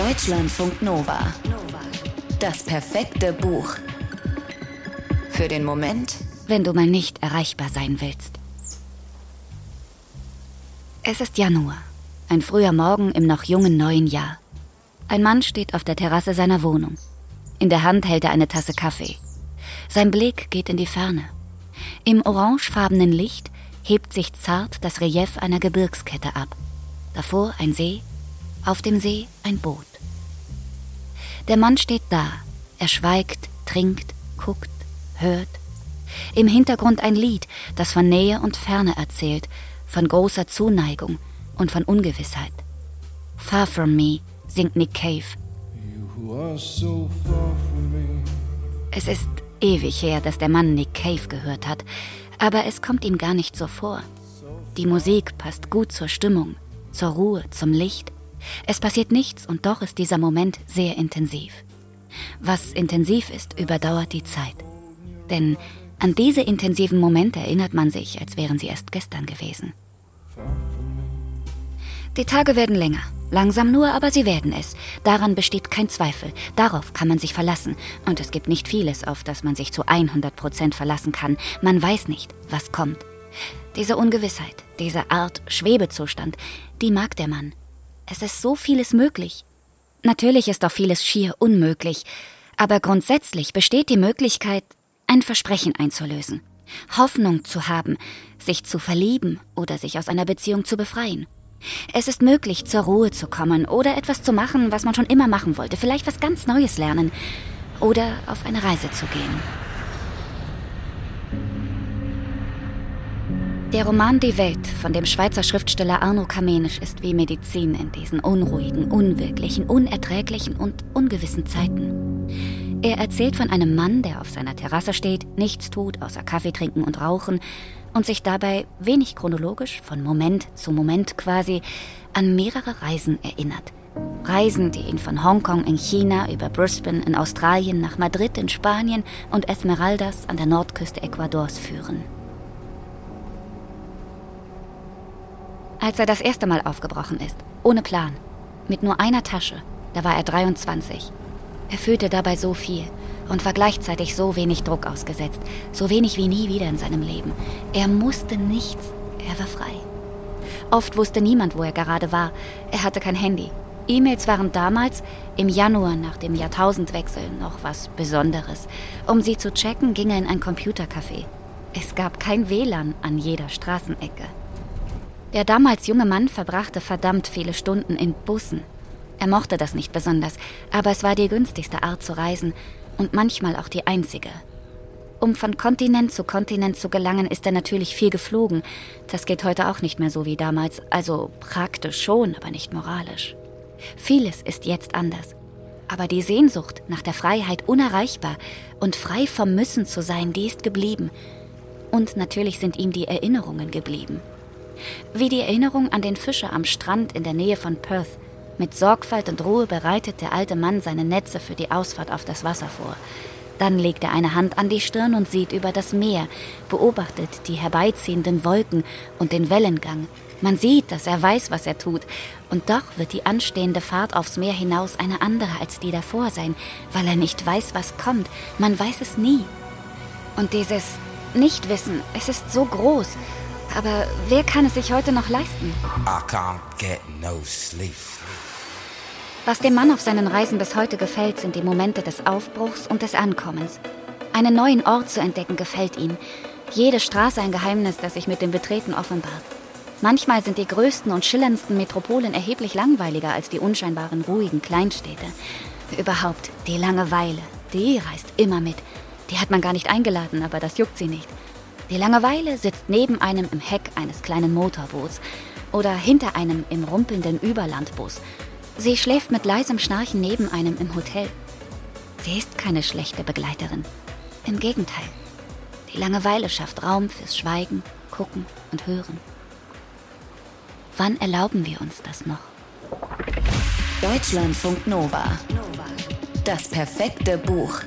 Deutschlandfunk Nova. Das perfekte Buch. Für den Moment, wenn du mal nicht erreichbar sein willst. Es ist Januar, ein früher Morgen im noch jungen neuen Jahr. Ein Mann steht auf der Terrasse seiner Wohnung. In der Hand hält er eine Tasse Kaffee. Sein Blick geht in die Ferne. Im orangefarbenen Licht hebt sich zart das Relief einer Gebirgskette ab. Davor ein See, auf dem See ein Boot. Der Mann steht da. Er schweigt, trinkt, guckt, hört. Im Hintergrund ein Lied, das von Nähe und Ferne erzählt, von großer Zuneigung und von Ungewissheit. Far from me singt Nick Cave. Es ist ewig her, dass der Mann Nick Cave gehört hat, aber es kommt ihm gar nicht so vor. Die Musik passt gut zur Stimmung, zur Ruhe, zum Licht. Es passiert nichts und doch ist dieser Moment sehr intensiv. Was intensiv ist, überdauert die Zeit. Denn an diese intensiven Momente erinnert man sich, als wären sie erst gestern gewesen. Die Tage werden länger. Langsam nur, aber sie werden es. Daran besteht kein Zweifel. Darauf kann man sich verlassen. Und es gibt nicht vieles, auf das man sich zu 100 Prozent verlassen kann. Man weiß nicht, was kommt. Diese Ungewissheit, diese Art Schwebezustand, die mag der Mann. Es ist so vieles möglich. Natürlich ist auch vieles schier unmöglich. Aber grundsätzlich besteht die Möglichkeit, ein Versprechen einzulösen. Hoffnung zu haben, sich zu verlieben oder sich aus einer Beziehung zu befreien. Es ist möglich, zur Ruhe zu kommen oder etwas zu machen, was man schon immer machen wollte, vielleicht was ganz Neues lernen oder auf eine Reise zu gehen. Der Roman Die Welt von dem Schweizer Schriftsteller Arno Kamenisch ist wie Medizin in diesen unruhigen, unwirklichen, unerträglichen und ungewissen Zeiten. Er erzählt von einem Mann, der auf seiner Terrasse steht, nichts tut, außer Kaffee trinken und rauchen, und sich dabei wenig chronologisch, von Moment zu Moment quasi, an mehrere Reisen erinnert. Reisen, die ihn von Hongkong in China über Brisbane in Australien nach Madrid in Spanien und Esmeraldas an der Nordküste Ecuadors führen. Als er das erste Mal aufgebrochen ist, ohne Plan, mit nur einer Tasche, da war er 23. Er fühlte dabei so viel, und war gleichzeitig so wenig Druck ausgesetzt, so wenig wie nie wieder in seinem Leben. Er musste nichts, er war frei. Oft wusste niemand, wo er gerade war. Er hatte kein Handy. E-Mails waren damals, im Januar nach dem Jahrtausendwechsel, noch was Besonderes. Um sie zu checken, ging er in ein Computercafé. Es gab kein WLAN an jeder Straßenecke. Der damals junge Mann verbrachte verdammt viele Stunden in Bussen. Er mochte das nicht besonders, aber es war die günstigste Art zu reisen und manchmal auch die einzige. Um von Kontinent zu Kontinent zu gelangen, ist er natürlich viel geflogen. Das geht heute auch nicht mehr so wie damals, also praktisch schon, aber nicht moralisch. Vieles ist jetzt anders. Aber die Sehnsucht nach der Freiheit unerreichbar und frei vom Müssen zu sein, die ist geblieben. Und natürlich sind ihm die Erinnerungen geblieben. Wie die Erinnerung an den Fischer am Strand in der Nähe von Perth, mit Sorgfalt und Ruhe bereitet der alte Mann seine Netze für die Ausfahrt auf das Wasser vor. Dann legt er eine Hand an die Stirn und sieht über das Meer, beobachtet die herbeiziehenden Wolken und den Wellengang. Man sieht, dass er weiß, was er tut, und doch wird die anstehende Fahrt aufs Meer hinaus eine andere als die davor sein, weil er nicht weiß, was kommt. Man weiß es nie. Und dieses Nichtwissen, es ist so groß. Aber wer kann es sich heute noch leisten? I can't get no sleep. Was dem Mann auf seinen Reisen bis heute gefällt, sind die Momente des Aufbruchs und des Ankommens. Einen neuen Ort zu entdecken gefällt ihm. Jede Straße ein Geheimnis, das sich mit dem Betreten offenbart. Manchmal sind die größten und schillerndsten Metropolen erheblich langweiliger als die unscheinbaren, ruhigen Kleinstädte. Überhaupt, die Langeweile, die reist immer mit. Die hat man gar nicht eingeladen, aber das juckt sie nicht. Die Langeweile sitzt neben einem im Heck eines kleinen Motorboots oder hinter einem im rumpelnden Überlandbus Sie schläft mit leisem Schnarchen neben einem im Hotel. Sie ist keine schlechte Begleiterin. Im Gegenteil. Die Langeweile schafft Raum fürs Schweigen, Gucken und Hören. Wann erlauben wir uns das noch? Deutschlandfunk Nova. Das perfekte Buch.